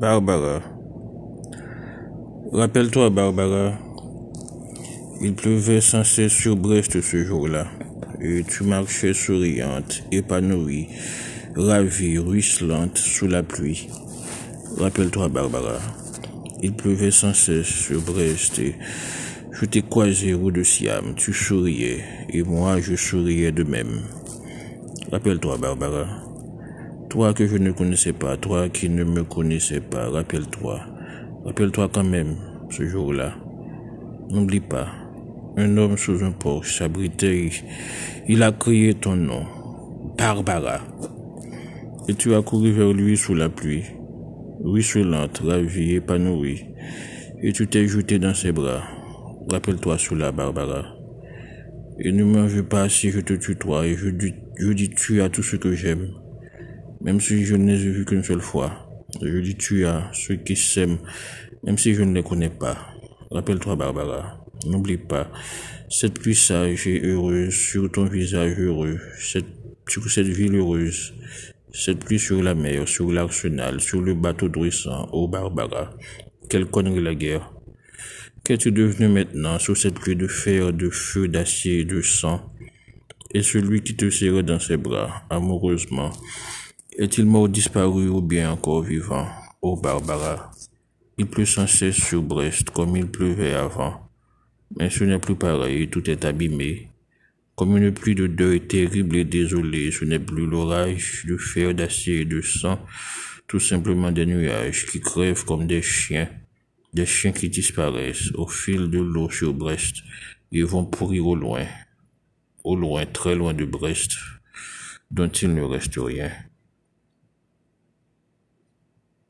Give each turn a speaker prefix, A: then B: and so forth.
A: Barbara. Rappelle-toi, Barbara, il pleuvait sans cesse sur Brest ce jour-là, et tu marchais souriante, épanouie, ravie, ruisselante sous la pluie. Rappelle-toi, Barbara, il pleuvait sans cesse sur Brest, et je t'ai croisé rue de Siam, tu souriais, et moi je souriais de même. Rappelle-toi, Barbara. Toi que je ne connaissais pas, toi qui ne me connaissais pas, rappelle-toi. Rappelle-toi quand même, ce jour-là. N'oublie pas. Un homme sous un porche s'abritait. Il a crié ton nom. Barbara. Et tu as couru vers lui sous la pluie. Ruisselante, ravie, épanouie. Et tu t'es jeté dans ses bras. Rappelle-toi cela, Barbara. Et ne m'en veux pas si je te tutoie et je dis, je dis tu à tout ce que j'aime même si je ne les ai vus qu'une seule fois. Je dis tu as ceux qui s'aiment, même si je ne les connais pas. Rappelle-toi, Barbara, n'oublie pas cette pluie sage et heureuse sur ton visage heureux, sur cette ville heureuse, cette pluie sur la mer, sur l'arsenal, sur le bateau dressant, ô Barbara. Quelle connerie la guerre. Qu'es-tu devenu maintenant sous cette pluie de fer, de feu, d'acier de sang? Et celui qui te serrait dans ses bras, amoureusement, est-il mort disparu ou bien encore vivant? Ô Barbara, il pleut sans cesse sur Brest comme il pleuvait avant. Mais ce n'est plus pareil, tout est abîmé. Comme une pluie de deuil terrible et désolée, ce n'est plus l'orage de fer, d'acier et de sang, tout simplement des nuages qui crèvent comme des chiens, des chiens qui disparaissent au fil de l'eau sur Brest et vont pourrir au loin, au loin, très loin de Brest, dont il ne reste rien.